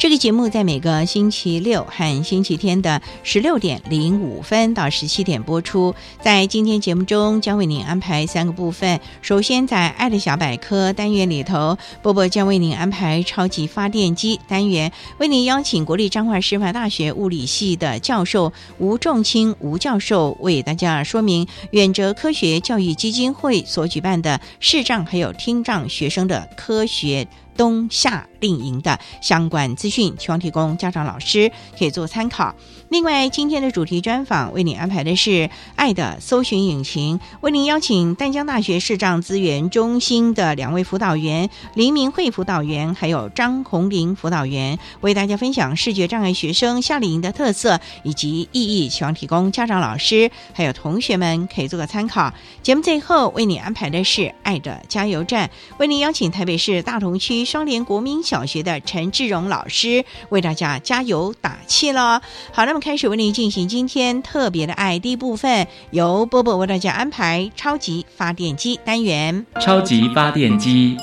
这个节目在每个星期六和星期天的十六点零五分到十七点播出。在今天节目中，将为您安排三个部分。首先，在“爱的小百科”单元里头，波波将为您安排“超级发电机”单元，为您邀请国立彰化师范大学物理系的教授吴仲清吴教授，为大家说明远哲科学教育基金会所举办的视障还有听障学生的科学。冬夏令营的相关资讯，希望提供家长、老师可以做参考。另外，今天的主题专访为您安排的是《爱的搜寻引擎》，为您邀请淡江大学视障资源中心的两位辅导员林明慧辅导员，还有张红玲辅导员，为大家分享视觉障碍学生夏令营的特色以及意义，希望提供家长、老师还有同学们可以做个参考。节目最后为你安排的是《爱的加油站》，为您邀请台北市大同区双联国民小学的陈志荣老师为大家加油打气了。好，那么。开始为您进行今天特别的爱第一部分，由波波为大家安排超级发电机单元。超级发电机，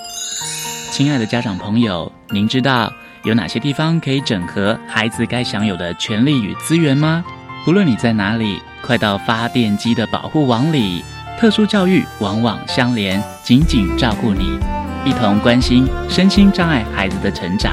亲爱的家长朋友，您知道有哪些地方可以整合孩子该享有的权利与资源吗？不论你在哪里，快到发电机的保护网里。特殊教育往往相连，紧紧照顾你，一同关心身心障碍孩子的成长。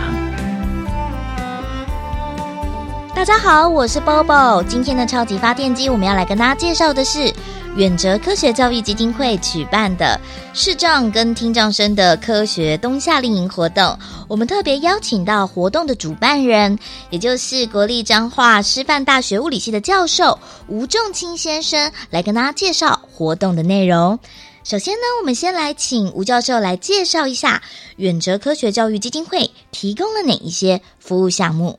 大家好，我是 Bobo。今天的超级发电机，我们要来跟大家介绍的是远哲科学教育基金会举办的视障跟听障生的科学冬夏令营活动。我们特别邀请到活动的主办人，也就是国立彰化师范大学物理系的教授吴仲清先生，来跟大家介绍活动的内容。首先呢，我们先来请吴教授来介绍一下远哲科学教育基金会提供了哪一些服务项目。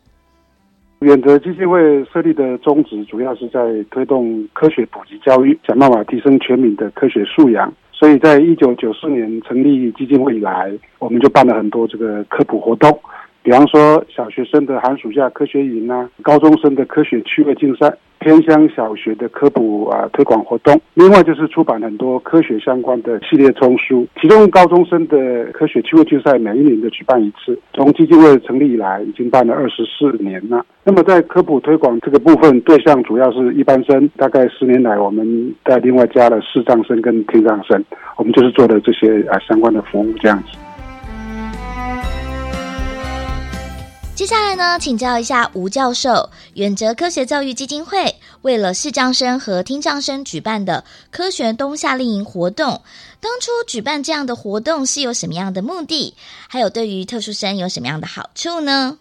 远德基金会设立的宗旨，主要是在推动科学普及教育，想办法提升全民的科学素养。所以在一九九四年成立基金会以来，我们就办了很多这个科普活动，比方说小学生的寒暑假科学营啊，高中生的科学趣味竞赛。偏乡小学的科普啊推广活动，另外就是出版很多科学相关的系列丛书，其中高中生的科学趣味竞赛每一年都举办一次，从基金会成立以来已经办了二十四年了。那么在科普推广这个部分，对象主要是一般生，大概十年来我们在另外加了视障生跟听障生，我们就是做的这些啊相关的服务这样子。接下来呢，请教一下吴教授，远泽科学教育基金会为了视障生和听障生举办的科学冬夏令营活动，当初举办这样的活动是有什么样的目的？还有对于特殊生有什么样的好处呢？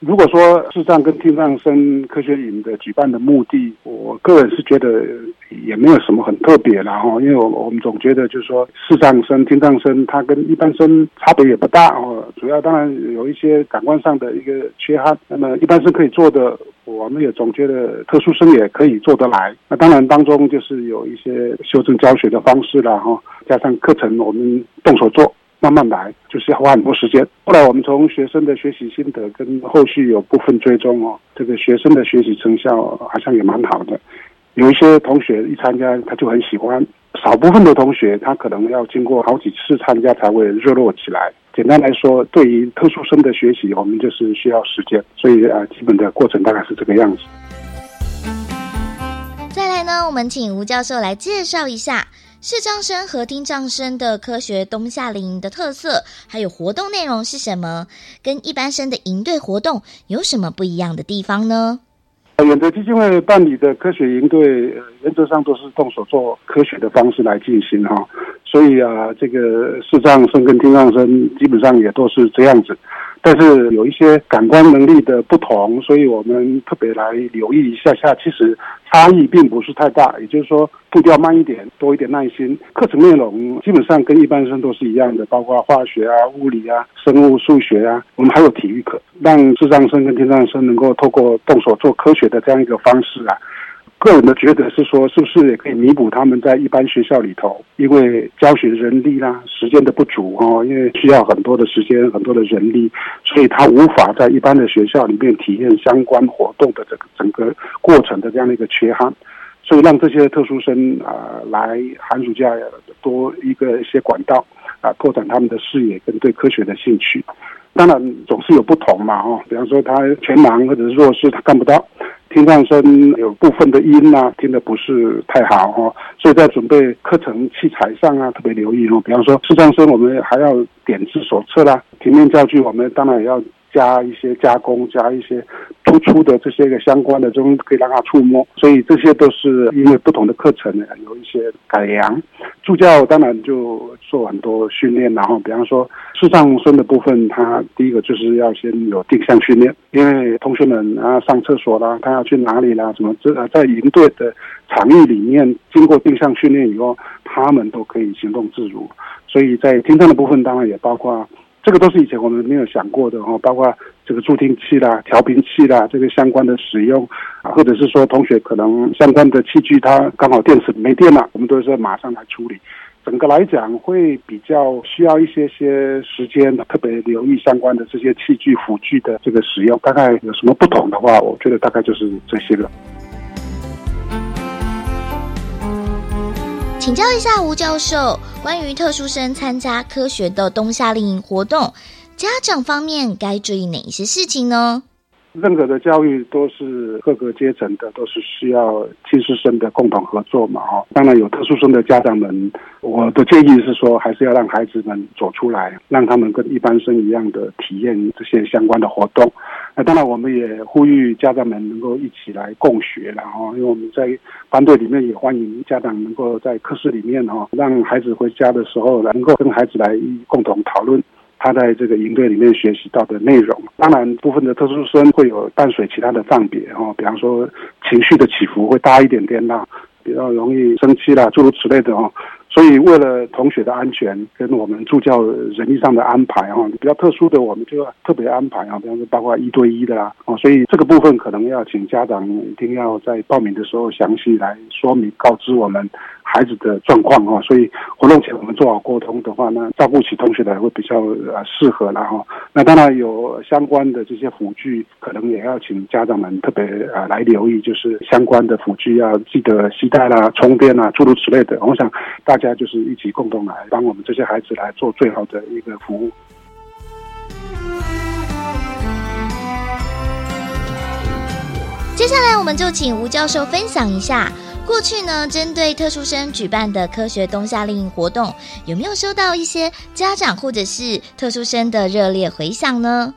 如果说视障跟听障生科学营的举办的目的，我个人是觉得也没有什么很特别啦哈，因为我我们总觉得就是说视障生、听障生他跟一般生差别也不大哦，主要当然有一些感官上的一个缺憾，那么一般生可以做的，我们也总觉得特殊生也可以做得来。那当然当中就是有一些修正教学的方式啦哈，加上课程我们动手做。慢慢来，就是要花很多时间。后来我们从学生的学习心得跟后续有部分追踪哦，这个学生的学习成效好像也蛮好的。有一些同学一参加他就很喜欢，少部分的同学他可能要经过好几次参加才会热络起来。简单来说，对于特殊生的学习，我们就是需要时间，所以啊，基本的过程大概是这个样子。再来呢，我们请吴教授来介绍一下视障生和听障生的科学冬夏令营的特色，还有活动内容是什么，跟一般生的营队活动有什么不一样的地方呢？远德基金会办理的科学营队，原则上都是动手做科学的方式来进行哈，所以啊，这个视障生跟听障生基本上也都是这样子。但是有一些感官能力的不同，所以我们特别来留意一下下。其实差异并不是太大，也就是说步调慢一点，多一点耐心。课程内容基本上跟一般生都是一样的，包括化学啊、物理啊、生物、数学啊。我们还有体育课，让智障生跟听障生能够透过动手做科学的这样一个方式啊。个人的觉得是说，是不是也可以弥补他们在一般学校里头，因为教学人力啦、时间的不足哦，因为需要很多的时间、很多的人力，所以他无法在一般的学校里面体验相关活动的这个整个过程的这样的一个缺憾，所以让这些特殊生啊来寒暑假多一个一些管道啊，拓展他们的视野跟对科学的兴趣。当然总是有不同嘛，哦，比方说他全盲或者是弱视，他看不到。听障生有部分的音啊，听的不是太好哦，所以在准备课程器材上啊，特别留意哦。比方说视障生，我们还要点字手册啦，平面教具，我们当然也要。加一些加工，加一些突出的这些个相关的中可以让他触摸，所以这些都是因为不同的课程呢，有一些改良。助教当然就做很多训练，然后比方说视障生的部分，他第一个就是要先有定向训练，因为同学们啊上厕所啦，他要去哪里啦，什么这在营队的场域里面经过定向训练以后，他们都可以行动自如。所以在听障的部分，当然也包括。这个都是以前我们没有想过的哈，包括这个助听器啦、调频器啦，这个相关的使用，或者是说同学可能相关的器具它刚好电池没电了，我们都是马上来处理。整个来讲会比较需要一些些时间，特别留意相关的这些器具辅具的这个使用。大概有什么不同的话，我觉得大概就是这些了。请教一下吴教授，关于特殊生参加科学的冬夏令营活动，家长方面该注意哪一些事情呢？任何的教育都是各个阶层的，都是需要亲师生的共同合作嘛，哈。当然有特殊生的家长们，我的建议是说，还是要让孩子们走出来，让他们跟一般生一样的体验这些相关的活动。那当然，我们也呼吁家长们能够一起来共学，然后因为我们在班队里面也欢迎家长能够在课室里面哈，让孩子回家的时候能够跟孩子来共同讨论。他在这个营队里面学习到的内容，当然部分的特殊生会有伴随其他的障别哈，比方说情绪的起伏会大一点点啦，比较容易生气啦，诸如此类的哦。所以，为了同学的安全跟我们助教人力上的安排哈，比较特殊的，我们就要特别安排啊，比方说包括一对一的啦，哦，所以这个部分可能要请家长一定要在报名的时候详细来说明告知我们孩子的状况啊。所以活动前我们做好沟通的话，那照顾起同学来会比较呃适合了哈。那当然有相关的这些辅具，可能也要请家长们特别呃来留意，就是相关的辅具要记得携带啦、充电啦，诸如此类的。我想大。家就是一起共同来帮我们这些孩子来做最好的一个服务。接下来，我们就请吴教授分享一下，过去呢针对特殊生举办的科学冬夏令营活动，有没有收到一些家长或者是特殊生的热烈回响呢？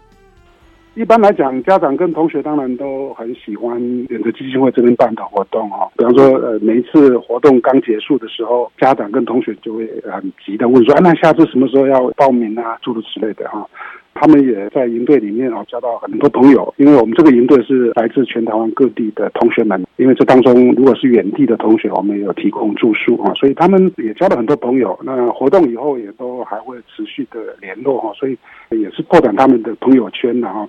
一般来讲，家长跟同学当然都很喜欢远德基金会这边办的活动哈。比方说，呃，每一次活动刚结束的时候，家长跟同学就会很急的问说：“啊，那下次什么时候要报名啊？”诸如此类的哈。他们也在营队里面啊交到很多朋友，因为我们这个营队是来自全台湾各地的同学们，因为这当中如果是远地的同学，我们也有提供住宿啊，所以他们也交了很多朋友。那活动以后也都还会持续的联络哈，所以也是扩展他们的朋友圈的哈。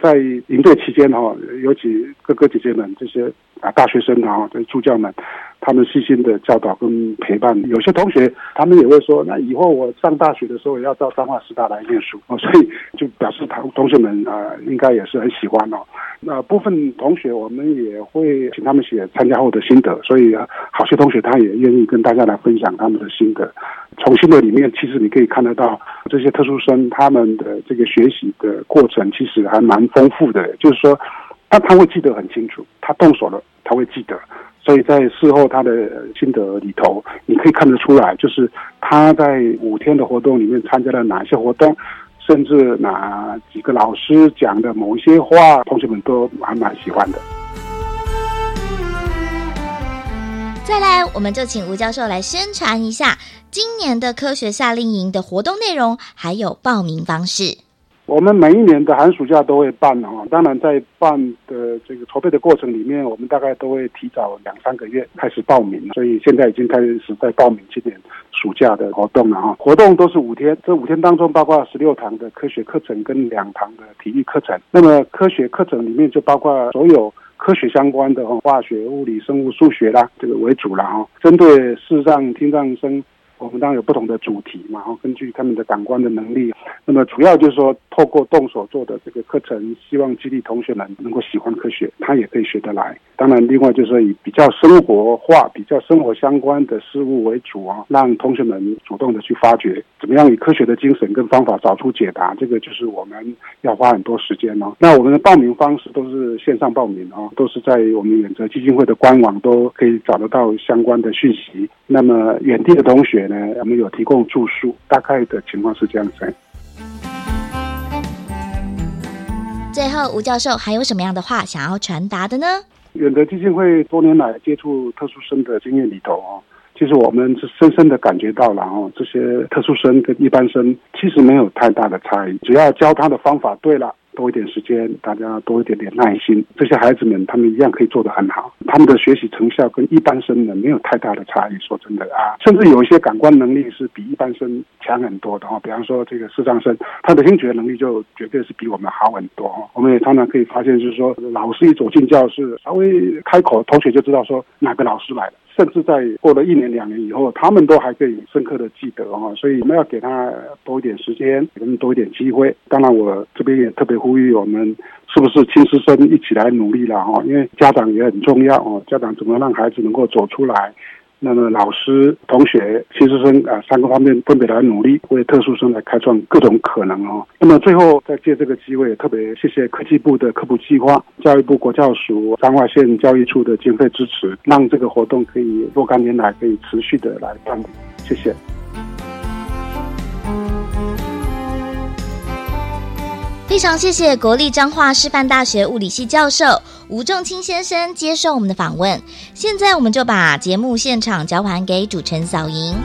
在营队期间哈，尤其哥哥姐姐们这些啊大学生啊，这助教们，他们细心的教导跟陪伴。有些同学他们也会说，那以后我上大学的时候也要到彰化师大来念书哦，所以就表示同同学们啊，应该也是很喜欢哦。那部分同学我们也会请他们写参加后的心得，所以啊好些同学他也愿意跟大家来分享他们的心得。从心得里面，其实你可以看得到这些特殊生他们的这个学习的过程，其实还蛮丰富的。就是说，他他会记得很清楚，他动手了，他会记得。所以在事后他的心得里头，你可以看得出来，就是他在五天的活动里面参加了哪些活动，甚至哪几个老师讲的某一些话，同学们都还蛮喜欢的。再来，我们就请吴教授来宣传一下今年的科学夏令营的活动内容，还有报名方式。我们每一年的寒暑假都会办哦，当然在办的这个筹备的过程里面，我们大概都会提早两三个月开始报名，所以现在已经开始在报名今年暑假的活动了哈。活动都是五天，这五天当中包括十六堂的科学课程跟两堂的体育课程。那么科学课程里面就包括所有。科学相关的哦，化学、物理、生物、数学啦，这个为主了哈。针对视障、听障生。我们当然有不同的主题，然后根据他们的感官的能力，那么主要就是说，透过动手做的这个课程，希望激励同学们能够喜欢科学，他也可以学得来。当然，另外就是说以比较生活化、比较生活相关的事物为主啊，让同学们主动的去发掘，怎么样以科学的精神跟方法找出解答，这个就是我们要花很多时间哦。那我们的报名方式都是线上报名哦，都是在我们远泽基金会的官网都可以找得到相关的讯息。那么远地的同学。呢，我们有提供住宿，大概的情况是这样子。最后，吴教授还有什么样的话想要传达的呢？远德基金会多年来接触特殊生的经验里头哦，其实我们是深深的感觉到了哦，这些特殊生跟一般生其实没有太大的差异，只要教他的方法对了。多一点时间，大家多一点点耐心，这些孩子们他们一样可以做得很好。他们的学习成效跟一般生呢没有太大的差异。说真的啊，甚至有一些感官能力是比一般生强很多的哈。比方说这个视障生，他的听觉能力就绝对是比我们好很多。我们也常常可以发现，就是说老师一走进教室，稍微开口，同学就知道说哪个老师来了。甚至在过了一年两年以后，他们都还可以深刻的记得哈，所以我们要给他多一点时间，给他们多一点机会。当然，我这边也特别呼呼吁我们，是不是亲师生一起来努力了哈？因为家长也很重要哦，家长怎么让孩子能够走出来？那么老师、同学、新师生啊，三个方面分别来努力，为特殊生来开创各种可能哦。那么最后再借这个机会，特别谢谢科技部的科普计划、教育部国教署彰化县教育处的经费支持，让这个活动可以若干年来可以持续的来办理。谢谢。非常谢谢国立彰化师范大学物理系教授吴仲清先生接受我们的访问。现在我们就把节目现场交还给主持人小莹。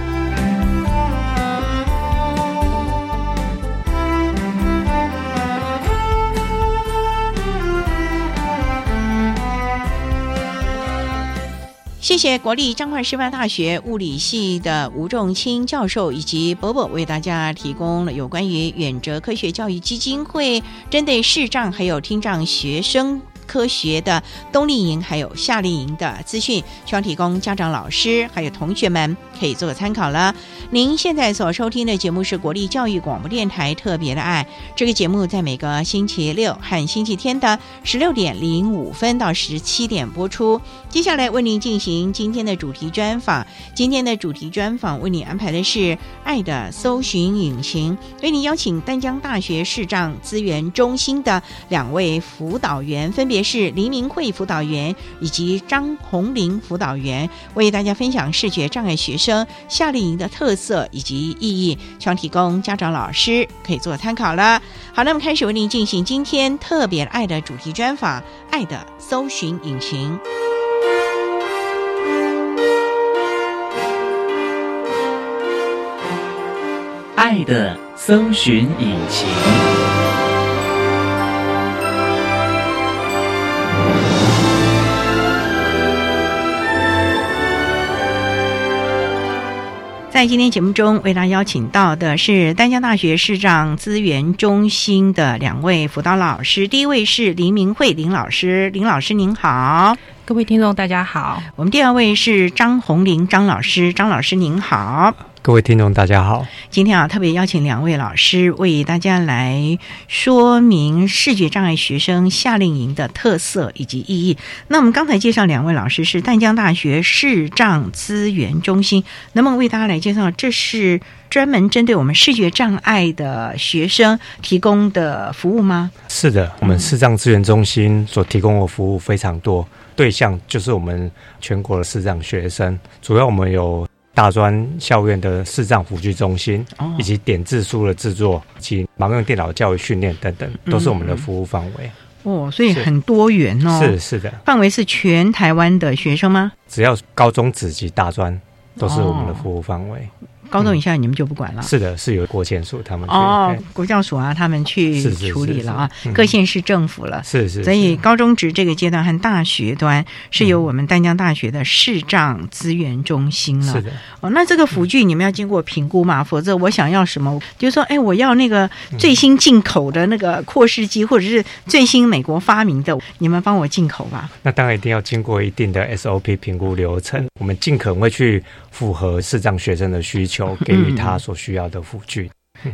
谢谢国立彰化师范大学物理系的吴仲清教授以及伯伯为大家提供了有关于远哲科学教育基金会针对视障还有听障学生。科学的冬令营还有夏令营的资讯，希望提供家长、老师还有同学们可以做个参考了。您现在所收听的节目是国立教育广播电台特别的爱，这个节目在每个星期六和星期天的十六点零五分到十七点播出。接下来为您进行今天的主题专访，今天的主题专访为您安排的是爱的搜寻引擎，为您邀请丹江大学视障资源中心的两位辅导员分别。也是黎明慧辅导员以及张红玲辅导员为大家分享视觉障碍学生夏令营的特色以及意义，希望提供家长老师可以做参考了。好，那么开始为您进行今天特别爱的主题专访，《爱的搜寻引擎》，爱的搜寻引擎。在今天节目中，为大家邀请到的是丹江大学视障资源中心的两位辅导老师。第一位是林明慧林老师，林老师您好。各位听众大家好。我们第二位是张红玲张老师，张老师您好。各位听众，大家好。今天啊，特别邀请两位老师为大家来说明视觉障碍学生夏令营的特色以及意义。那我们刚才介绍两位老师是淡江大学视障资源中心，能不能为大家来介绍？这是专门针对我们视觉障碍的学生提供的服务吗？是的，我们视障资源中心所提供的服务非常多，对象就是我们全国的视障学生，主要我们有。大专校院的视障辅具中心，以及点字书的制作及盲用电脑教育训练等等，都是我们的服务范围。哦，所以很多元哦。是是的，范围是全台湾的学生吗？只要高中职级大专，都是我们的服务范围。高中以下你们就不管了，是的，是由国建署他们哦，国教署啊，他们去处理了啊，各县市政府了，是是，所以高中职这个阶段和大学端是由我们丹江大学的视障资源中心了，是的。哦，那这个辅具你们要经过评估嘛，否则我想要什么，就是说，哎，我要那个最新进口的那个扩视机，或者是最新美国发明的，你们帮我进口吧。那当然一定要经过一定的 SOP 评估流程，我们尽可能会去符合视障学生的需求。给予他所需要的辅具，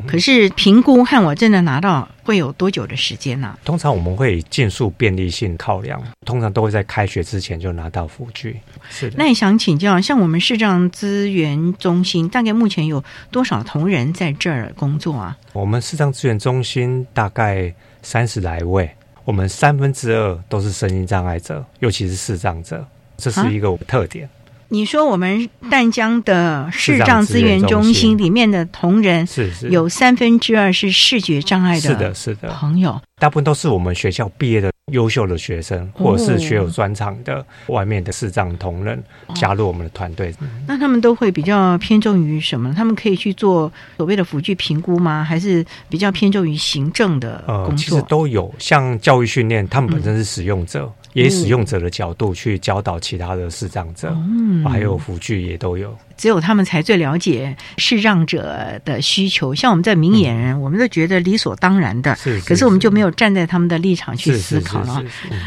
可是评估和我真的拿到会有多久的时间呢？通常我们会尽速便利性考量，通常都会在开学之前就拿到辅具。是的，那也想请教，像我们视障资源中心，大概目前有多少同仁在这儿工作啊？我们视障资源中心大概三十来位，我们三分之二都是声音障碍者，尤其是视障者，这是一个特点。你说我们淡江的视障资源中心里面的同仁，是是有三分之二是视觉障碍的，是的，是的朋友，大部分都是我们学校毕业的优秀的学生，或者是学有专长的外面的视障同仁加入我们的团队。那他们都会比较偏重于什么？他们可以去做所谓的辅具评估吗？还是比较偏重于行政的工作？其实都有，像教育训练，他们本身是使用者。以使用者的角度去教导其他的视障者，还有辅具也都有。只有他们才最了解视障者的需求，像我们在明眼人，我们都觉得理所当然的。是，可是我们就没有站在他们的立场去思考了。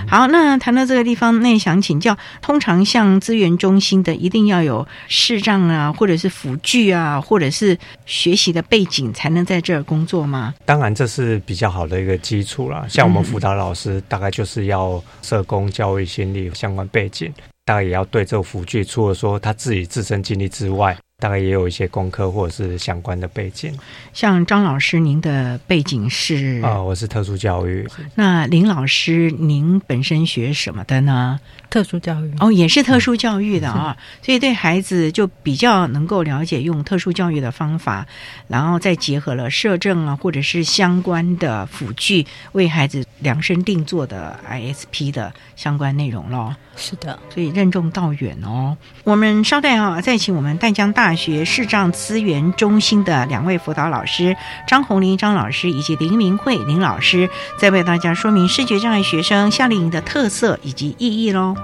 好，那谈到这个地方，那想请教，通常像资源中心的，一定要有视障啊，或者是辅具啊，或者是学习的背景，才能在这儿工作吗？当然，这是比较好的一个基础了。像我们辅导老师，大概就是要社工、教育心理相关背景。大概也要对这个辅具，除了说他自己自身经历之外，大概也有一些功课或者是相关的背景。像张老师，您的背景是啊，我是特殊教育。那林老师，您本身学什么的呢？特殊教育哦，也是特殊教育的啊，所以对孩子就比较能够了解用特殊教育的方法，然后再结合了摄政啊，或者是相关的辅具，为孩子量身定做的 ISP 的相关内容咯。是的，所以任重道远哦。我们稍待啊，再请我们淡江大大学视障资源中心的两位辅导老师张红林张老师以及林明慧林老师，在为大家说明视觉障碍学生夏令营的特色以及意义喽。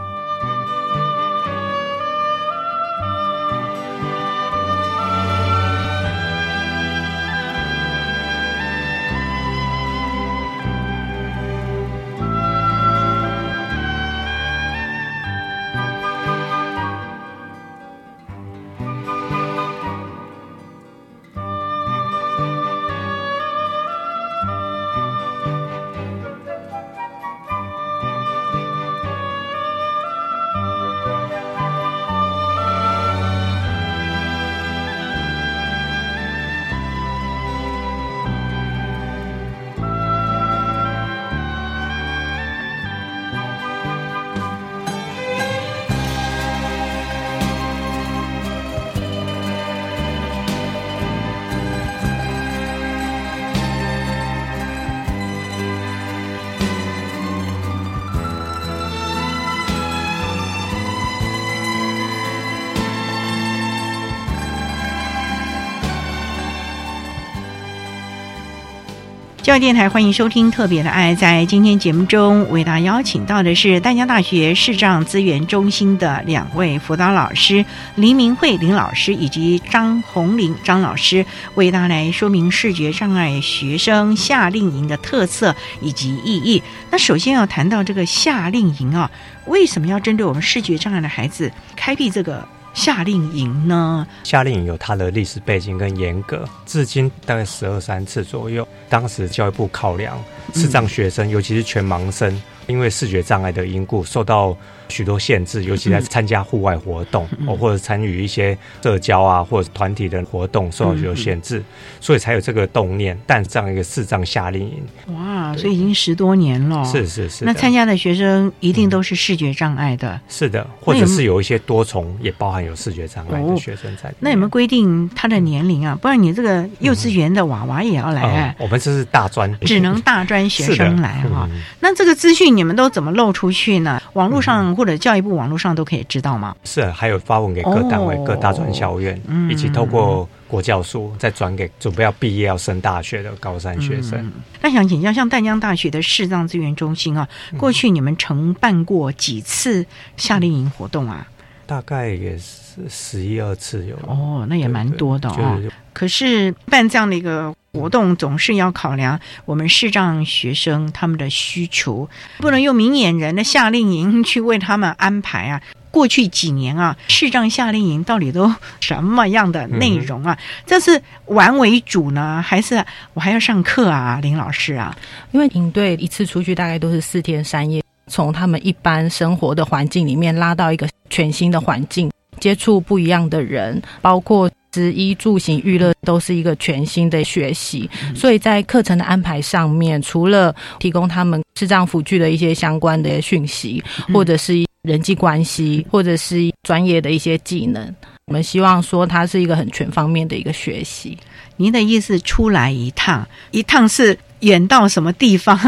教育电台欢迎收听《特别的爱》。在今天节目中，为大家邀请到的是淡江大学视障资源中心的两位辅导老师林明慧林老师以及张红玲张老师，为大家来说明视觉障碍学生夏令营的特色以及意义。那首先要谈到这个夏令营啊，为什么要针对我们视觉障碍的孩子开辟这个？夏令营呢？夏令营有它的历史背景跟严格，至今大概十二三次左右。当时教育部考量视障学生，尤其是全盲生，因为视觉障碍的因故，受到。许多限制，尤其在参加户外活动，哦，或者参与一些社交啊，或者团体的活动，受到许多限制，所以才有这个动念，但这样一个视障夏令营。哇，所以已经十多年了。是是是。那参加的学生一定都是视觉障碍的。是的，或者是有一些多重，也包含有视觉障碍的学生在。那有没有规定他的年龄啊？不然你这个幼稚园的娃娃也要来。我们这是大专，只能大专学生来哈。那这个资讯你们都怎么漏出去呢？网络上。或者教育部网络上都可以知道吗？是，还有发文给各单位、各大专校院，以及透过国教书再转给准备要毕业要升大学的高三学生。那想请教，像淡江大学的视障资源中心啊，过去你们承办过几次夏令营活动啊？大概也是十一二次有。哦，那也蛮多的哦。可是办这样的一个。活动总是要考量我们视障学生他们的需求，不能用明眼人的夏令营去为他们安排啊。过去几年啊，视障夏令营到底都什么样的内容啊？这是玩为主呢，还是我还要上课啊？林老师啊，因为营队一次出去大概都是四天三夜，从他们一般生活的环境里面拉到一个全新的环境，接触不一样的人，包括。食衣住行娱乐都是一个全新的学习，所以在课程的安排上面，除了提供他们视障辅具的一些相关的讯息，或者是人际关系，或者是专业的一些技能，我们希望说它是一个很全方面的一个学习。您的意思，出来一趟，一趟是远到什么地方？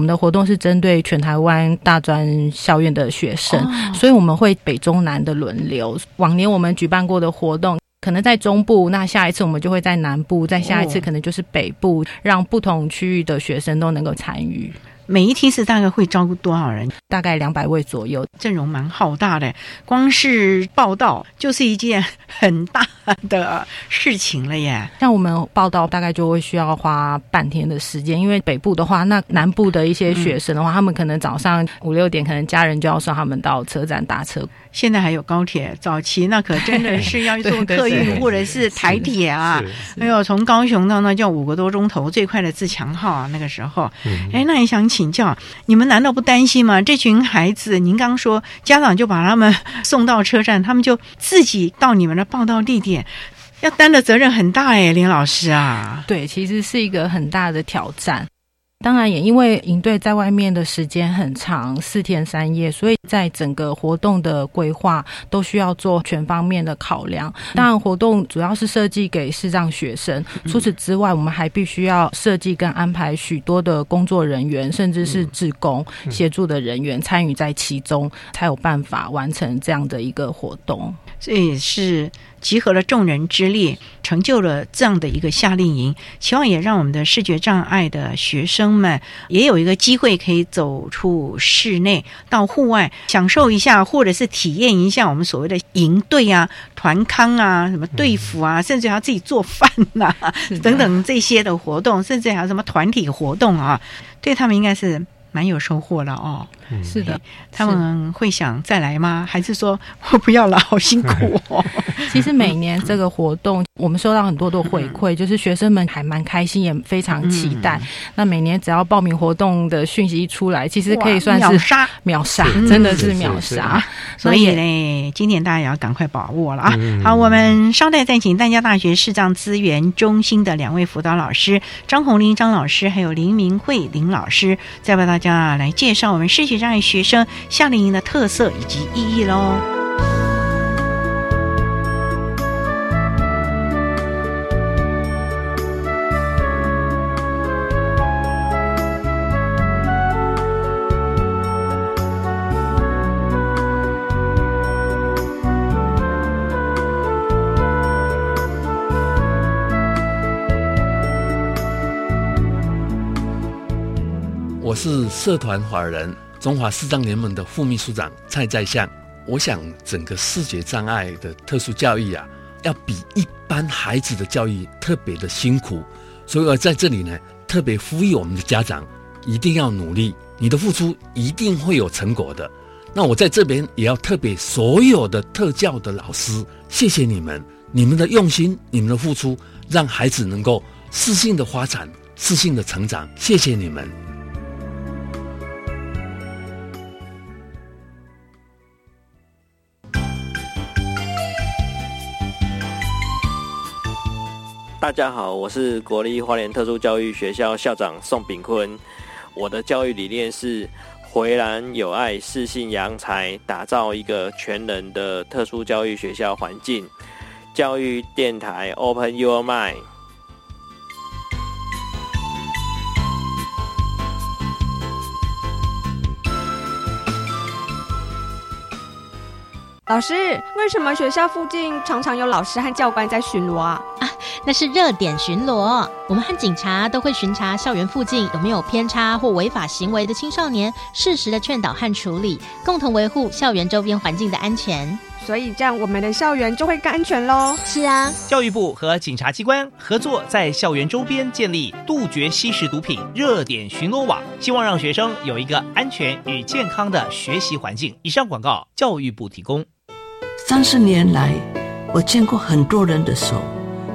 我们的活动是针对全台湾大专校院的学生，所以我们会北中南的轮流。往年我们举办过的活动。可能在中部，那下一次我们就会在南部，再下一次可能就是北部，让不同区域的学生都能够参与。每一梯次大概会招多少人？大概两百位左右，阵容蛮浩大的。光是报道就是一件很大 的事情了耶。像我们报道大概就会需要花半天的时间，因为北部的话，那南部的一些学生的话，他们可能早上五六点，可能家人就要送他们到车站搭车。现在还有高铁，早期那可真的是要坐客运或者是台铁啊。哎呦，从高雄到那叫五个多钟头，最快的自强号啊，那个时候。哎，那也想请教，你们难道不担心吗？这群孩子，您刚说家长就把他们送到车站，他们就自己到你们的报道地点，要担的责任很大哎，林老师啊。对，其实是一个很大的挑战。当然，也因为营队在外面的时间很长，四天三夜，所以在整个活动的规划都需要做全方面的考量。当然，活动主要是设计给视障学生，除此之外，我们还必须要设计跟安排许多的工作人员，甚至是志工协助的人员参与在其中，才有办法完成这样的一个活动。这也是。集合了众人之力，成就了这样的一个夏令营，希望也让我们的视觉障碍的学生们也有一个机会可以走出室内，到户外享受一下，或者是体验一下我们所谓的营队啊、团康啊、什么队服啊，甚至还要自己做饭呐等等这些的活动，甚至还有什么团体活动啊，对他们应该是蛮有收获了哦。是的，他们会想再来吗？还是说我不要了，好辛苦哦？其实每年这个活动，我们收到很多的回馈，就是学生们还蛮开心，也非常期待。那每年只要报名活动的讯息一出来，其实可以算是秒杀，秒杀，真的是秒杀。所以呢，今年大家也要赶快把握了啊！好，我们稍待再请淡江大学视障资源中心的两位辅导老师张红林张老师，还有林明慧林老师，再为大家来介绍我们视觉。让学生夏令营的特色以及意义喽我是社团华人中华视障联盟的副秘书长蔡在相。我想，整个视觉障碍的特殊教育啊，要比一般孩子的教育特别的辛苦，所以我在这里呢，特别呼吁我们的家长一定要努力，你的付出一定会有成果的。那我在这边也要特别所有的特教的老师，谢谢你们，你们的用心，你们的付出，让孩子能够适性的发展，适性的成长，谢谢你们。大家好，我是国立花莲特殊教育学校校长宋炳坤。我的教育理念是回蓝有爱、适性扬才，打造一个全人的特殊教育学校环境。教育电台 Open Your Mind。老师，为什么学校附近常常有老师和教官在巡逻啊？啊，那是热点巡逻。我们和警察都会巡查校园附近有没有偏差或违法行为的青少年，适时的劝导和处理，共同维护校园周边环境的安全。所以这样我们的校园就会更安全喽。是啊，教育部和警察机关合作，在校园周边建立杜绝吸食毒品热点巡逻网，希望让学生有一个安全与健康的学习环境。以上广告，教育部提供。三十年来，我见过很多人的手，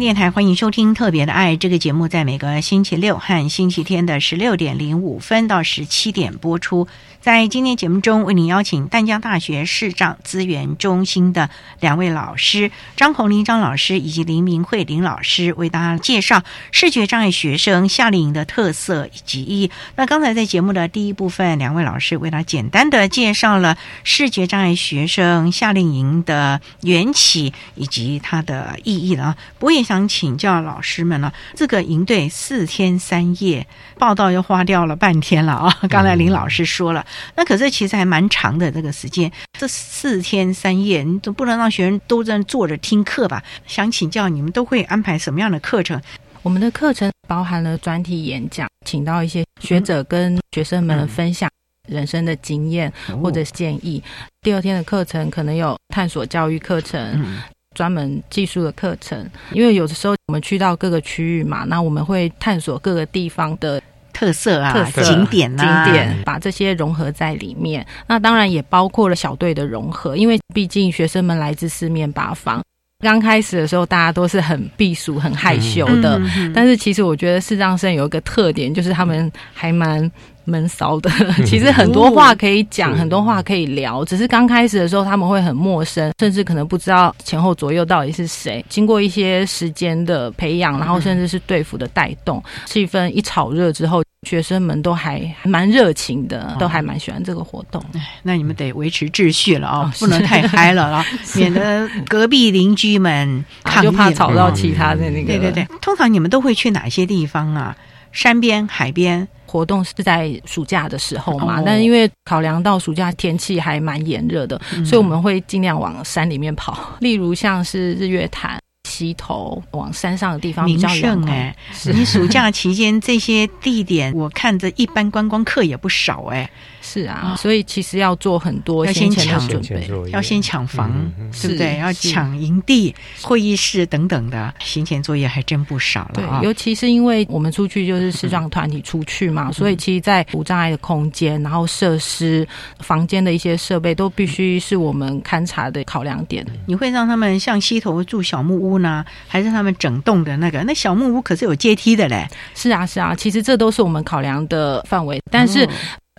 电台欢迎收听《特别的爱》这个节目，在每个星期六和星期天的十六点零五分到十七点播出。在今天节目中，为您邀请淡江大学视障资源中心的两位老师张红林张老师以及林明慧林老师，为大家介绍视觉障碍学生夏令营的特色以及意义。那刚才在节目的第一部分，两位老师为大家简单的介绍了视觉障碍学生夏令营的缘起以及它的意义了啊。我也想请教老师们了，这个营队四天三夜，报道又花掉了半天了啊。刚才林老师说了。那可是其实还蛮长的这个时间，这四天三夜，你总不能让学生都在坐着听课吧？想请教你们都会安排什么样的课程？我们的课程包含了专题演讲，请到一些学者跟学生们分享人生的经验或者建议。第二天的课程可能有探索教育课程，专门技术的课程。因为有的时候我们去到各个区域嘛，那我们会探索各个地方的。特色啊，特色景点啊，景点把这些融合在里面。那当然也包括了小队的融合，因为毕竟学生们来自四面八方。刚开始的时候，大家都是很避暑、很害羞的。但是其实我觉得视障生有一个特点，就是他们还蛮。闷骚的，其实很多话可以讲，很多话可以聊。只是刚开始的时候，他们会很陌生，甚至可能不知道前后左右到底是谁。经过一些时间的培养，然后甚至是队服的带动，气氛一炒热之后，学生们都还蛮热情的，都还蛮喜欢这个活动。那你们得维持秩序了啊，不能太嗨了啊，免得隔壁邻居们就怕吵到其他的那个。对对对，通常你们都会去哪些地方啊？山边、海边。活动是在暑假的时候嘛，但是因为考量到暑假天气还蛮炎热的，所以我们会尽量往山里面跑。例如像是日月潭、溪头往山上的地方比名较远胜哎、是。你暑假期间这些地点，我看着一般观光客也不少哎、是啊，所以其实要做很多要先前的准备，要先抢房，对不对？是要抢营地、会议室等等的行前作业还真不少对了啊。，尤其是因为我们出去就是视障团体出去嘛，所以其实，在无障碍的空间，然后设施、房间的一些设备，都必须是我们勘察的考量点。你会让他们向西头住小木屋呢，还是他们整栋的那个？那小木屋可是有阶梯的嘞。是啊，是啊，其实这都是我们考量的范围，但是。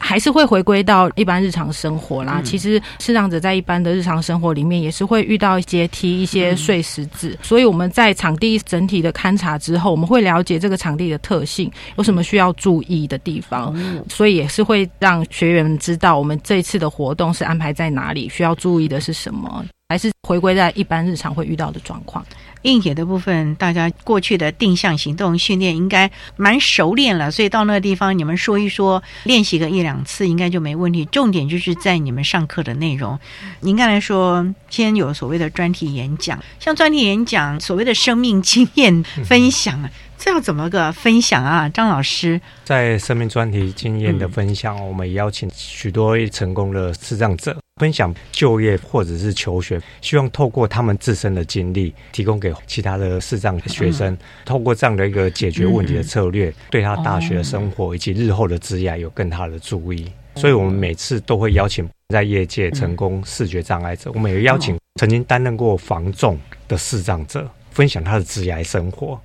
哦还是会回归到一般日常生活啦。嗯。其实视障者在一般的日常生活里面，也是会遇到阶梯、一些碎石子，所以我们在场地整体的勘察之后，我们会了解这个场地的特性，有什么需要注意的地方，所以也是会让学员们知道我们这一次的活动是安排在哪里，需要注意的是什么，还是回归在一般日常会遇到的状况。硬体的部分，大家过去的定向行动训练应该蛮熟练了，所以到那个地方你们说一说，练习个一两次应该就没问题。重点就是在你们上课的内容。您刚才说，先有所谓的专题演讲，像专题演讲，所谓的生命经验分享啊，这要怎么个分享啊？张老师，在生命专题经验的分享，我们邀请许多成功的视障者分享就业或者是求学，希望透过他们自身的经历，提供给其他的视障学生，透过这样的一个解决问题的策略，对他大学的生活以及日后的职业有更大的注意。所以，我们每次都会邀请在业界成功视觉障碍者，我们也邀请曾经担任过防重的视障者，分享他的职业生活。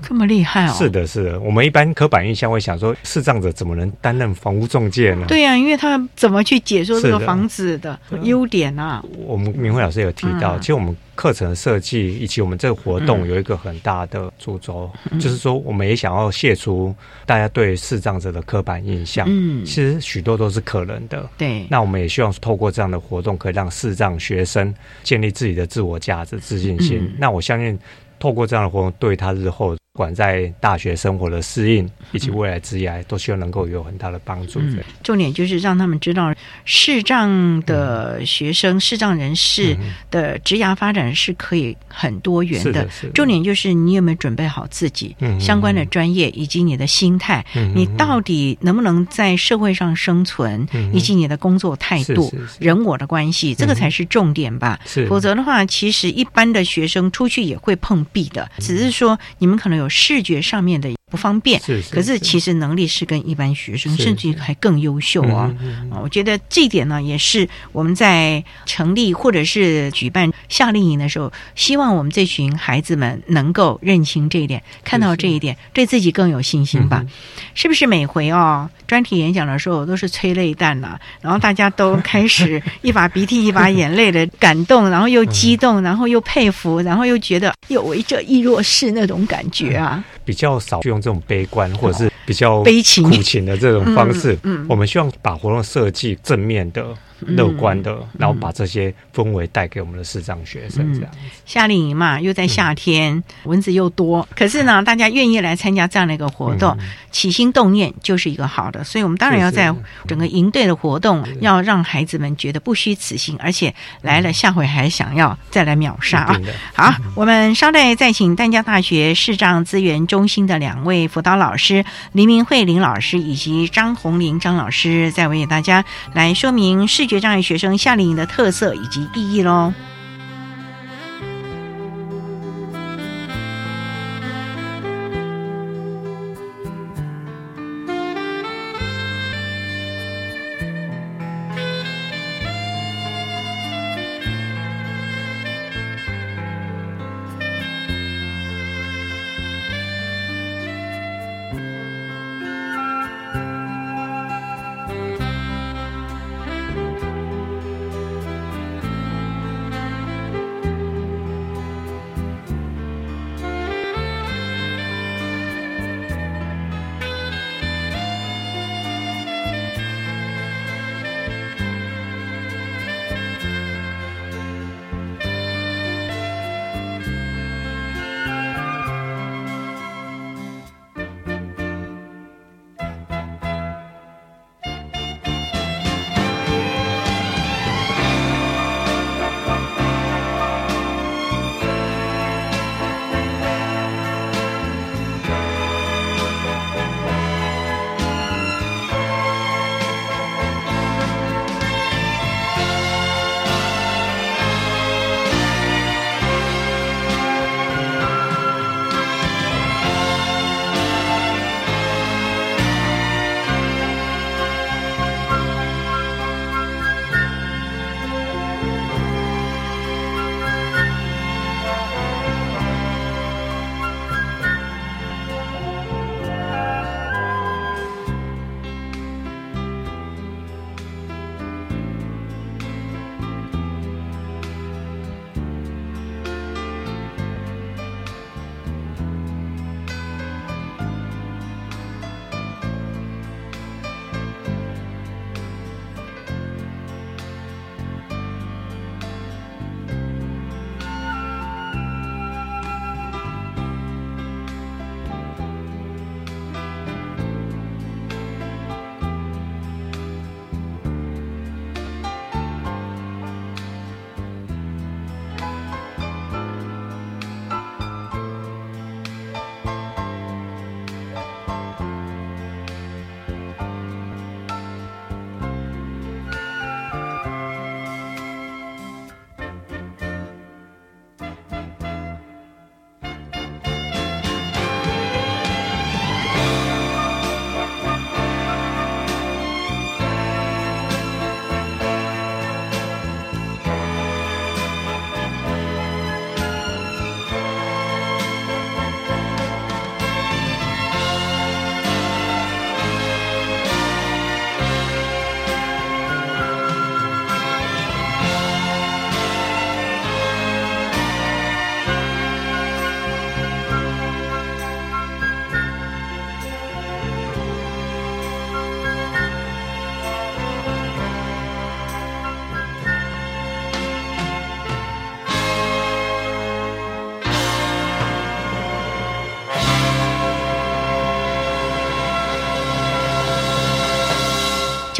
这么厉害哦！是的，是的。我们一般刻板印象会想说，视障者怎么能担任房屋中介呢？对呀、因为他怎么去解说这个房子的优点啊？我们明慧老师有提到，嗯其实我们课程设计以及我们这个活动有一个很大的主轴，嗯就是说我们也想要卸除大家对视障者的刻板印象。嗯其实许多都是可能的。对，那我们也希望透过这样的活动，可以让视障学生建立自己的自我价值、自信心。嗯那我相信，透过这样的活动，对他日后不管在大学生活的适应以及未来职业，都希望能够有很大的帮助。嗯，重点就是让他们知道视障的学生、视障人士的职涯发展是可以很多元的。的。的。重点就是你有没有准备好自己嗯相关的专业以及你的心态嗯，你到底能不能在社会上生存，嗯以及你的工作态度人我的关系，这个才是重点吧。是。否则的话，其实一般的学生出去也会碰壁的，只是说你们可能有有视觉上面的不方便，是是可是是其实能力是跟一般学生是甚至还更优秀哦。嗯啊，我觉得这一点呢，也是我们在成立或者是举办夏令营的时候，希望我们这群孩子们能够认清这一点，看到这一点，对自己更有信心嗯吧。是不是每回哦专题演讲的时候都是催泪弹呐、然后大家都 开始一把鼻涕一把眼泪的感动，然后又激动，然后又佩服，然后又觉得有为这亦若是那种感觉啊。比较少用这种悲观或者是比较悲情苦情的这种方式。嗯嗯我们希望把活动设计正面的、嗯乐观的，然后把这些氛围带给我们的视障学生，这样。夏令营嘛，又在夏天，蚊子又多，可是呢，大家愿意来参加这样的一个活动，起心动念就是一个好的，所以我们当然要在整个营队的活动，要让孩子们觉得不虚此行，而且来了下回还想要再来秒杀啊！好，我们稍待再请淡江大学视障资源中心的两位辅导老师林明慧林老师以及张红林张老师，再为大家来说明视觉障碍学生夏令营的特色以及意义喽。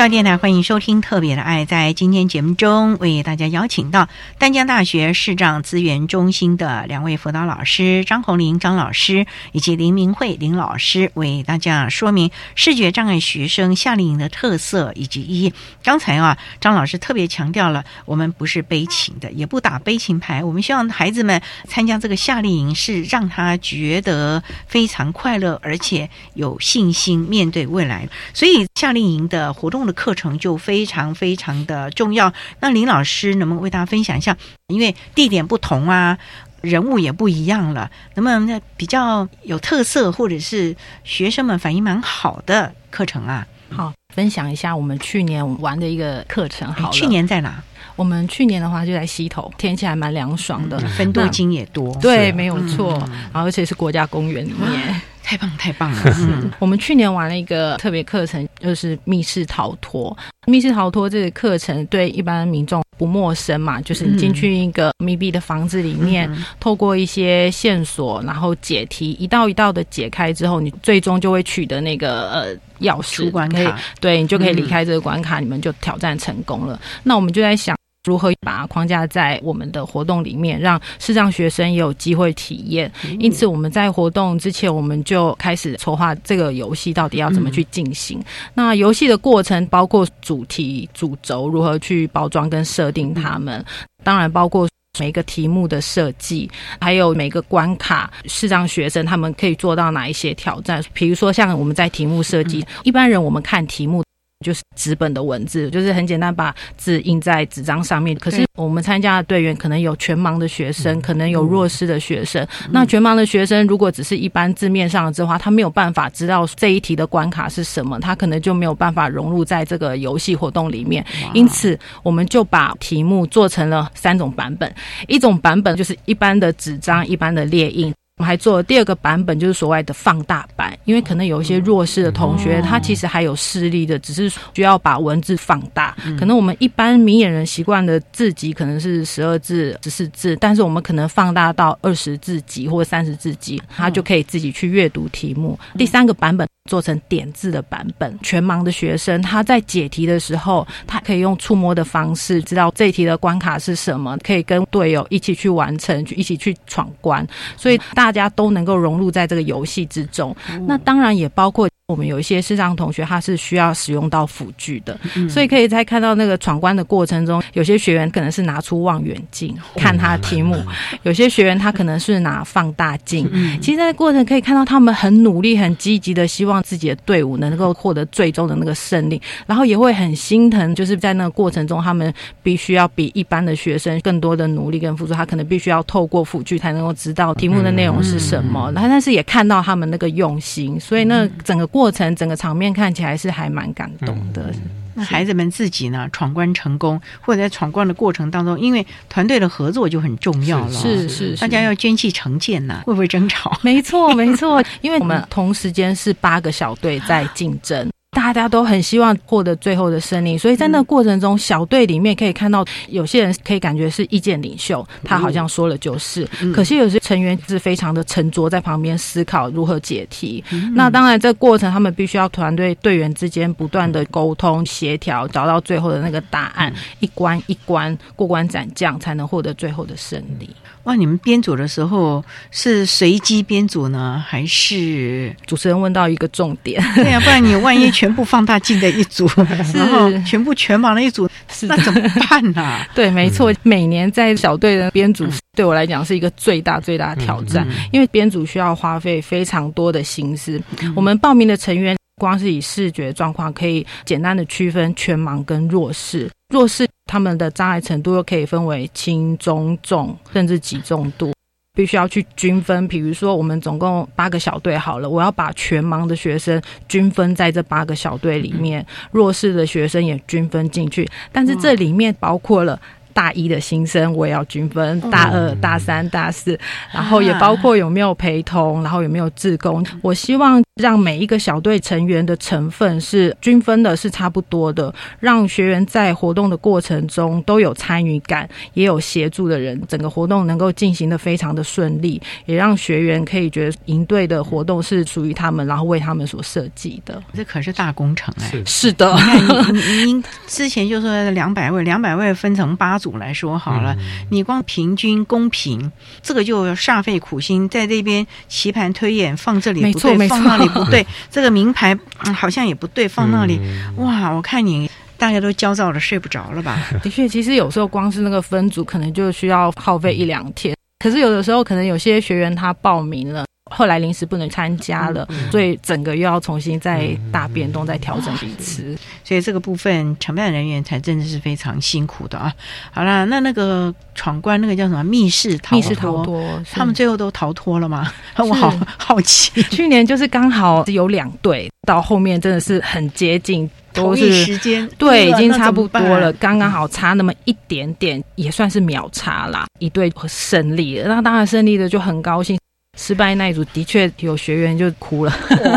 校电台欢迎收听《特别的爱》。在今天节目中，为大家邀请到丹江大学视障资源中心的两位辅导老师张红玲张老师以及林明慧林老师，为大家说明视觉障碍学生夏令营的特色以及意义。刚才啊，张老师特别强调了，我们不是悲情的，也不打悲情牌。我们希望孩子们参加这个夏令营，是让他觉得非常快乐，而且有信心面对未来。所以夏令营的活动的课程就非常非常的重要。那林老师能不能为大家分享一下？因为地点不同啊，人物也不一样了，能不能比较有特色，或者是学生们反应蛮好的课程啊？好，分享一下我们去年玩的一个课程。好，去年在哪？我们去年的话就在溪头，天气还蛮凉爽的，分度金也多。对，没有错，然后而且是国家公园里面。太棒太棒了！嗯，我们去年玩了一个特别课程，就是密室逃脱。密室逃脱这个课程对一般民众不陌生嘛，就是你进去一个密闭的房子里面，透过一些线索，然后解题，一道一道的解开之后，你最终就会取得那个呃钥匙关卡，对你就可以离开这个关卡，你们就挑战成功了。那我们就在想。如何把它框架在我们的活动里面，让视障学生也有机会体验？因此，我们在活动之前，我们就开始筹划这个游戏到底要怎么去进行。那游戏的过程包括主题、主轴如何去包装跟设定它们，当然包括每一个题目的设计，还有每个关卡视障学生他们可以做到哪一些挑战。比如说，像我们在题目设计，一般人我们看题目。就是纸本的文字，就是很简单，把字印在纸张上面。可是我们参加的队员可能有全盲的学生，可能有弱势的学生。那全盲的学生如果只是一般字面上的字话，他没有办法知道这一题的关卡是什么，他可能就没有办法融入在这个游戏活动里面。因此，我们就把题目做成了三种版本，一种版本就是一般的纸张，一般的列印。我们还做了第二个版本，就是所谓的放大版，因为可能有一些弱势的同学，他其实还有视力的，只是需要把文字放大。可能我们一般明眼人习惯的字级可能是十二字、十四字，但是我们可能放大到二十字级或三十字级，他就可以自己去阅读题目。第三个版本。做成点字的版本，全盲的学生他在解题的时候，他可以用触摸的方式知道这一题的关卡是什么，可以跟队友一起去完成，去一起去闯关，所以大家都能够融入在这个游戏之中。那当然也包括。我们有一些视障同学，他是需要使用到辅具的，所以可以在看到那个闯关的过程中，有些学员可能是拿出望远镜看他的题目，有些学员他可能是拿放大镜。其实，在过程可以看到他们很努力、很积极的，希望自己的队伍能够获得最终的那个胜利，然后也会很心疼，就是在那个过程中，他们必须要比一般的学生更多的努力跟付出，他可能必须要透过辅具才能够知道题目的内容是什么。然后，但是也看到他们那个用心，所以那整个。过程整个场面看起来是还蛮感动的。那孩子们自己呢，闯关成功，或者在闯关的过程当中，因为团队的合作就很重要了。是是，大家要捐弃成见呐，会不会争吵？没错没错，因为我们同时间是八个小队在竞争。大家都很希望获得最后的胜利，所以在那个过程中，小队里面可以看到有些人可以感觉是意见领袖，他好像说了就是。可惜有些成员是非常的沉着在旁边思考如何解题。那当然，这过程他们必须要团队队员之间不断的沟通协调，找到最后的那个答案，一关一关过关斩将，才能获得最后的胜利。哇！你们编组的时候是随机编组呢，还是主持人问到一个重点？对呀，不然你万一全部放大镜的一组，然后全部全盲的一组，那怎么办呢？对，没错，每年在小队的编组，对我来讲是一个最大最大的挑战，因为编组需要花费非常多的心思。我们报名的成员。光是以视觉状况，可以简单的区分全盲跟弱视。弱视他们的障碍程度又可以分为轻、中、重，甚至极重度，必须要去均分。比如说，我们总共八个小队好了，我要把全盲的学生均分在这八个小队里面，弱势的学生也均分进去。但是这里面包括了。大一的新生我也要均分，大二、大三、大四，然后啊也包括有没有陪同，然后有没有志工。我希望让每一个小队成员的成分是均分的，是差不多的，让学员在活动的过程中都有参与感，也有协助的人，整个活动能够进行的非常的顺利，也让学员可以觉得营队的活动是属于他们，然后为他们所设计的。这可是大工程哎。是的，你看，您您 之前就说两百位，两百位分成八组来说好了，嗯你光平均公平，这个就煞费苦心，在这边棋盘推演，放这里不对，放那里不对，这个名牌、嗯、好像也不对，放那里，嗯哇，我看你大家都焦躁的睡不着了吧？的确，其实有时候光是那个分组，可能就需要耗费一两天。可是有的时候，可能有些学员他报名了，后来临时不能参加了，所以整个又要重新再大变动、再调整彼此。所以这个部分承办人员才真的是非常辛苦的啊。好啦，那那个闯关那个叫什么密室逃脱？密室逃脱他们最后都逃脱了吗？我好好奇。去年就是刚好有两队，到后面真的是很接近。都同一是时间对，已经差不多了，刚刚好差那么一点点，也算是秒差啦，一队胜利了。那当然胜利的就很高兴，失败那一组的确有学员就哭了。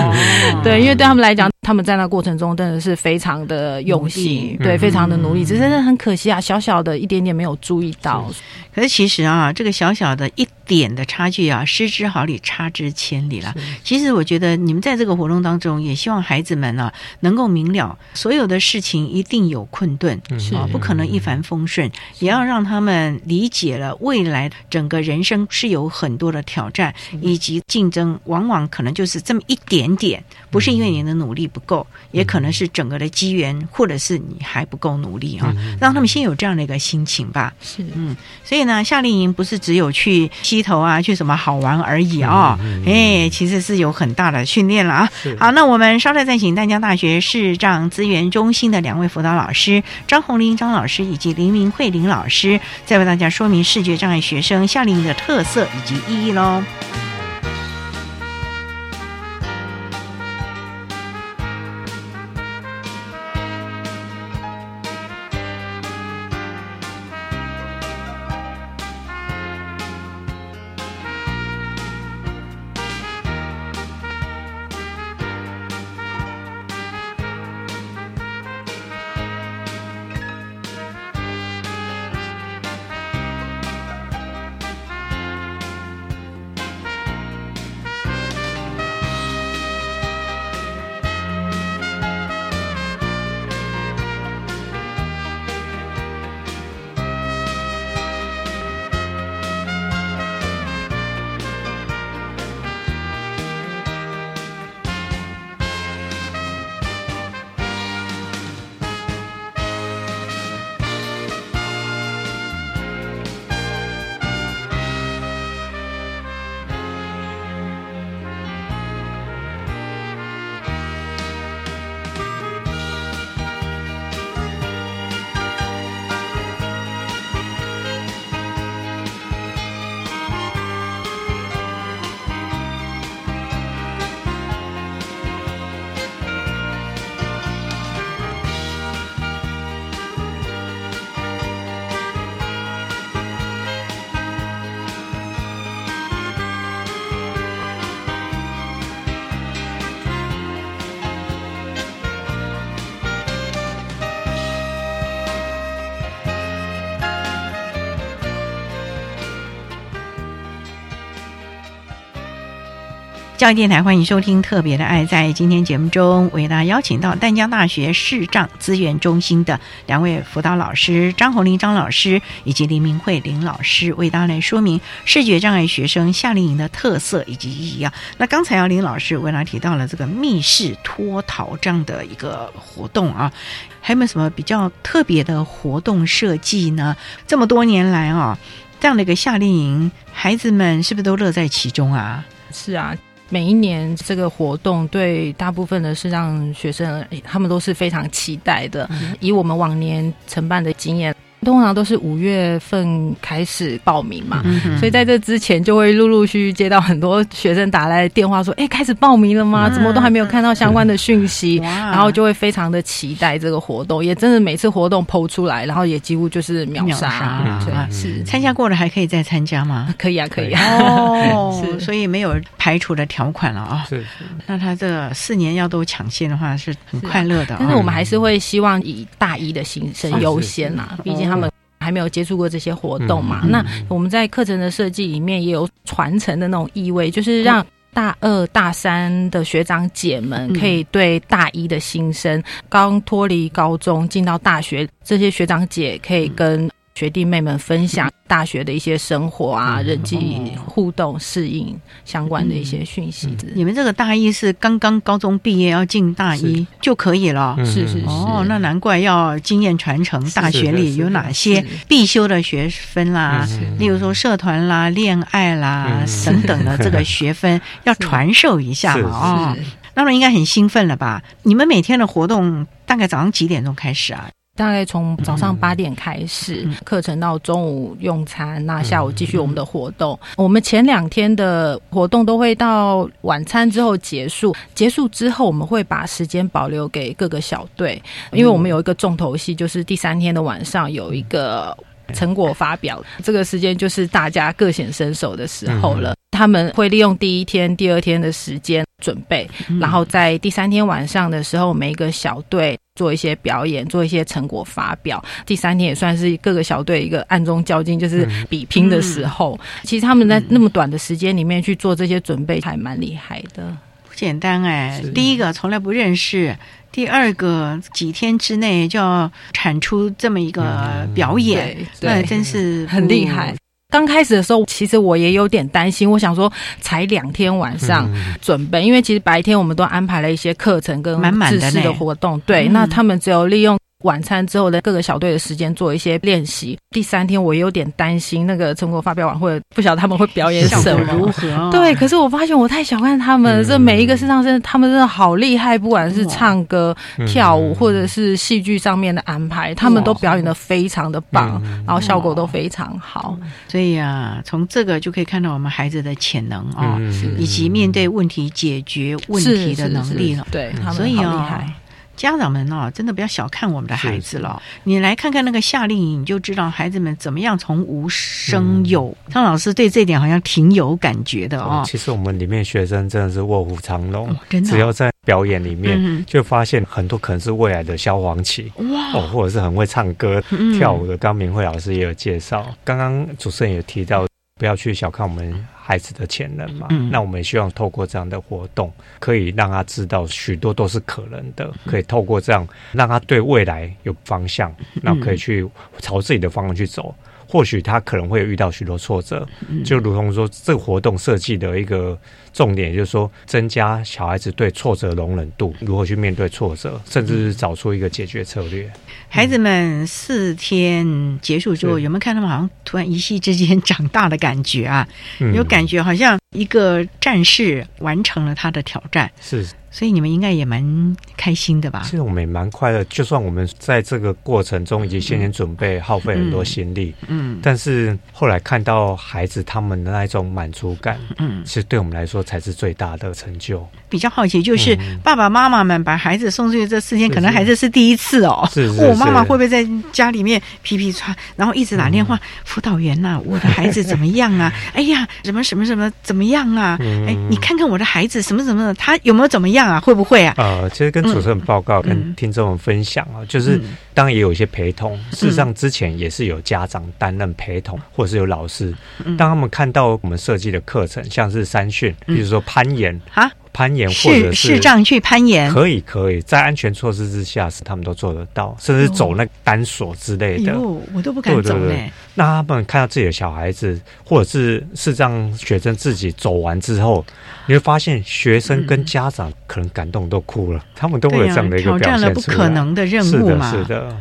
对，因为对他们来讲，他们在那过程中真的是非常的用心对，嗯。非常的努力，只是很可惜啊，小小的一点点没有注意到。可是其实啊，这个小小的一点的差距啊，失之毫厘，差之千里了。其实我觉得你们在这个活动当中，也希望孩子们啊能够明了，所有的事情一定有困顿，是啊，不可能一帆风顺，也要让他们理解了未来整个人生是有很多的挑战以及竞争，往往可能就是这么一点点，不是因为你的努力不够，也可能是整个的机缘，或者是你还不够努力啊，让他们先有这样的一个心情吧。是，嗯，所以呢，夏令营不是只有去溪头啊，去什么好玩而已啊、哎、其实是有很大的训练了啊。好，那我们稍后再请淡江大学视障资源中心的两位辅导老师张红林张老师以及林明慧林老师，再为大家说明视觉障碍学生夏令营的特色以及意义喽。教育电台欢迎收听《特别的爱》。在今天节目中，为大家邀请到淡江大学视障资源中心的两位辅导老师张红林张老师以及林明慧林老师，为大家来说明视觉障碍学生夏令营的特色以及意义啊。那刚才啊，林老师为大家提到了这个密室脱逃这样的一个活动啊，还有没有什么比较特别的活动设计呢？这么多年来啊，这样的一个夏令营，孩子们是不是都乐在其中啊？是啊，每一年这个活动对大部分的是让学生，他们都是非常期待的。以我们往年承办的经验，通常都是五月份开始报名嘛，嗯所以在这之前就会陆陆续续接到很多学生打来电话说：“哎、开始报名了吗？怎么都还没有看到相关的讯息？”然后就会非常的期待这个活动，也真的每次活动抛出来，然后也几乎就是秒秒杀，啊是。参加过了还可以再参加吗？可以啊，可以啊，哦，是所以没有排除的条款了啊。是，那他这四年要都抢先的话，是很快乐的啊。但是我们还是会希望以大一的新生优先是啦是，毕竟他们。还没有接触过这些活动嘛？嗯那我们在课程的设计里面也有传承的那种意味，就是让大二、大三的学长姐们嗯可以对大一的新生刚脱离高中进到大学，这些学长姐可以跟学弟妹们分享 大学的一些生活啊、人际互动、适应相关的一些讯息。你们这个大一是刚刚高中毕业要进大一就可以了，是是是哦，那难怪要经验传承。大学里有哪些必修的学分啦？例如说社团啦、恋爱啦等等的这个学分 要传授一下嘛啊。那么应该很兴奋了吧？你们每天的活动大概早上几点钟开始啊？大概从早上八点开始课程到中午用餐，那下午继续我们的活动。我们前两天的活动都会到晚餐之后结束，结束之后我们会把时间保留给各个小队，因为我们有一个重头戏，就是第三天的晚上有一个。成果发表，这个时间就是大家各显身手的时候了。他们会利用第一天、第二天的时间准备，然后在第三天晚上的时候，每一个小队做一些表演，做一些成果发表。第三天也算是各个小队一个暗中较劲，就是比拼的时候。其实他们在那么短的时间里面去做这些准备，还蛮厉害的。不简单哎！第一个从来不认识。第二个几天之内就要产出这么一个表演，对真是很厉害。刚开始的时候，其实我也有点担心，我想说才两天晚上准备，因为其实白天我们都安排了一些课程跟知识的的活动，对，那他们只有利用。晚餐之后的各个小队的时间做一些练习。第三天我有点担心那个成果发表晚会，不晓得他们会表演什么如何、哦？对，可是我发现我太小看他们，嗯、这每一个身上真的他们真的好厉害，不管是唱歌、跳舞，或者是戏剧上面的安排，他们都表演的非常的棒，然后效果都非常好。所以啊，从这个就可以看到我们孩子的潜能啊、哦，以及面对问题解决问题的能力了。对，所以啊。厉害家长们哦，真的不要小看我们的孩子了。你来看看那个夏令营，你就知道孩子们怎么样从无生有。张、嗯、老师对这点好像挺有感觉的哦。其实我们里面学生真的是卧虎藏龙，哦、真的、只要在表演里面，嗯、就发现很多可能是未来的萧煌奇哇，哦，或者是很会唱歌、嗯、跳舞的。刚明慧老师也有介绍，刚刚主持人也提到，不要去小看我们。孩子的潜能嘛，嗯、那我们也希望透过这样的活动，可以让他知道许多都是可能的，可以透过这样让他对未来有方向，那可以去朝自己的方向去走。或许他可能会遇到许多挫折，就如同说这个活动设计的一个重点，就是说增加小孩子对挫折容忍度，如何去面对挫折，甚至是找出一个解决策略。孩子们四天结束之后，有没有看他们好像突然一夕之间 长大的感觉啊？嗯有感觉好像一个战士完成了他的挑战，是。所以你们应该也蛮开心的吧？其实我们也蛮快乐，就算我们在这个过程中以及先前准备耗费很多心力，嗯，但是后来看到孩子他们的那一种满足感，嗯，其实对我们来说才是最大的成就。比较好奇就是爸爸妈妈们把孩子送出去这四天，可能孩子是第一次哦，是是我妈妈会不会在家里面皮皮穿，然后一直打电话辅导员呐，我的孩子怎么样啊？哎呀，什么什么什么怎么样啊？哎，你看看我的孩子什么什么的，他有没有怎么样啊？会不会啊？呃，其实跟主持人报告、跟听众们分享啊，就是当然也有一些陪同。事实上，之前也是有家长担任陪同，或者是有老师。当他们看到我们设计的课程，像是山训，比如说攀岩啊。攀岩或者是视障去攀岩，可以可以，在安全措施之下，是他们都做得到，甚至走那单索之类的。哎，我都不敢走嘞。那他们看到自己的小孩子，或者是视障学生自己走完之后，你会发现学生跟家长可能感动都哭了，他们都会有这样的一个挑战了不可能的任务嘛。是的，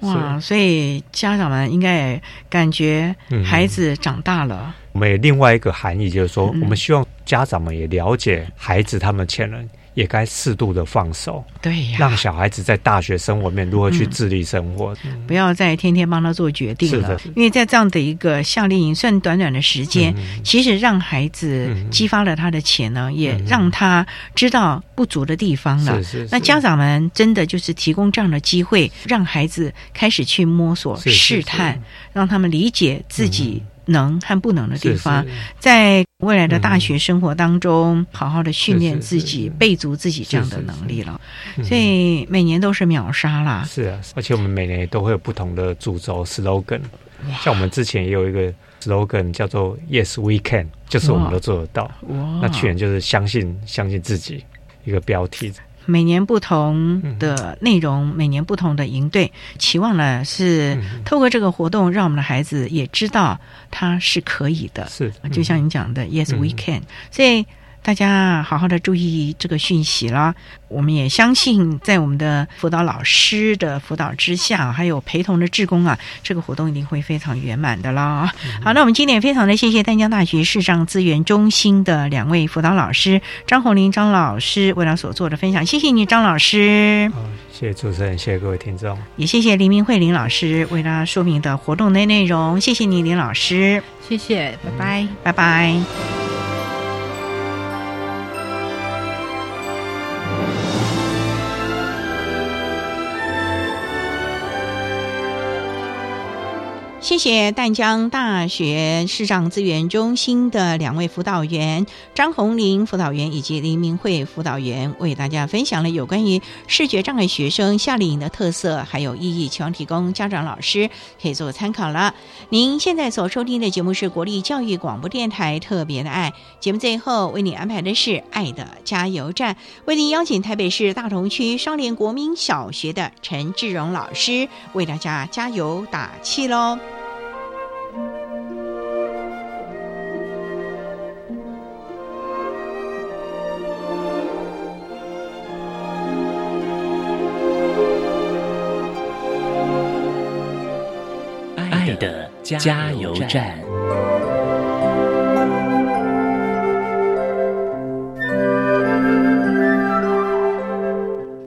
哇，所以家长们应该也感觉孩子长大了。我们有另外一个含义，就是说，我们希望家长们也了解孩子他们潜能，也该适度的放手，对呀，让小孩子在大学生活面如何去自立生活，不要再天天帮他做决定了。因为在这样的一个夏令营，算短短的时间，其实让孩子激发了他的潜能，也让他知道不足的地方了。那家长们真的就是提供这样的机会，让孩子开始去摸索、试探，让他们理解自己。能和不能的地方，在未来的大学生活当中，好好的训练自己，备足自己这样的能力了。所以每年都是秒杀啦。是啊，而且我们每年都会有不同的主轴 slogan，像我们之前也有一个 slogan 叫做 Yes We Can，就是我们都做得到。那去年就是相信相信自己一个标题。每年不同的内容，每年不同的营队，期望呢是透过这个活动，让我们的孩子也知道他是可以的。是，就像你讲的，Yes we can。所以。大家好好的注意这个讯息啦。我们也相信，在我们的辅导老师的辅导之下，还有陪同的志工啊，这个活动一定会非常圆满的啦。好，那我们今天也非常的谢谢丹江大学视障资源中心的两位辅导老师张红林张老师为他所做的分享，谢谢你张老师。好，谢谢主持人，谢谢各位听众，也谢谢林明慧林老师为大家说明的活动的内容，谢谢你林老师，谢谢，拜拜，拜拜。谢谢淡江大学视障资源中心的两位辅导员张红玲辅导员以及林明慧辅导员，为大家分享了有关于视觉障碍学生夏令营的特色还有意义，希望提供家长老师可以做参考了。您现在所收听的节目是国立教育广播电台特别的爱节目，最后为你安排的是爱的加油站，为您邀请台北市大同区双联国民小学的陈志荣老师为大家加油打气喽。加油站。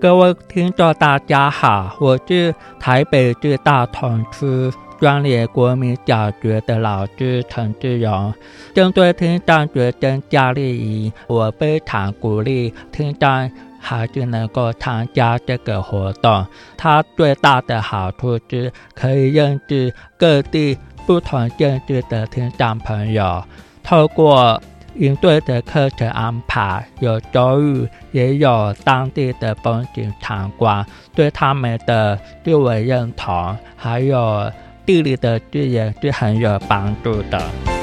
各位听众，大家好，我是台北市大同区专业国民小学的老师陈志荣。针对听障学生教育营，我非常鼓励听障。孩子能够参加这个活动，它最大的好处是可以认识各地不同县市的听众朋友。透过应对的课程安排，有周遇也有当地的风景参观，对他们的地位认同还有地理的资源是很有帮助的。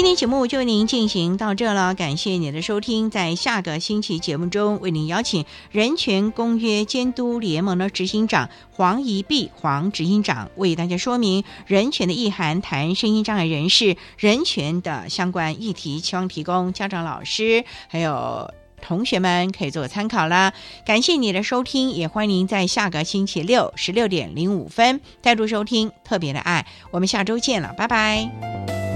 今天节目就为您进行到这了，感谢您的收听。在下个星期节目中，为您邀请人权公约监督联盟的执行长黄怡碧黄执行长为大家说明人权的意涵，谈声音障碍人士人权的相关议题，希望提供家长、老师还有同学们可以做参考啦。感谢你的收听，也欢迎您在下个星期六十六点零五分再度收听特别的爱。我们下周见了，拜拜。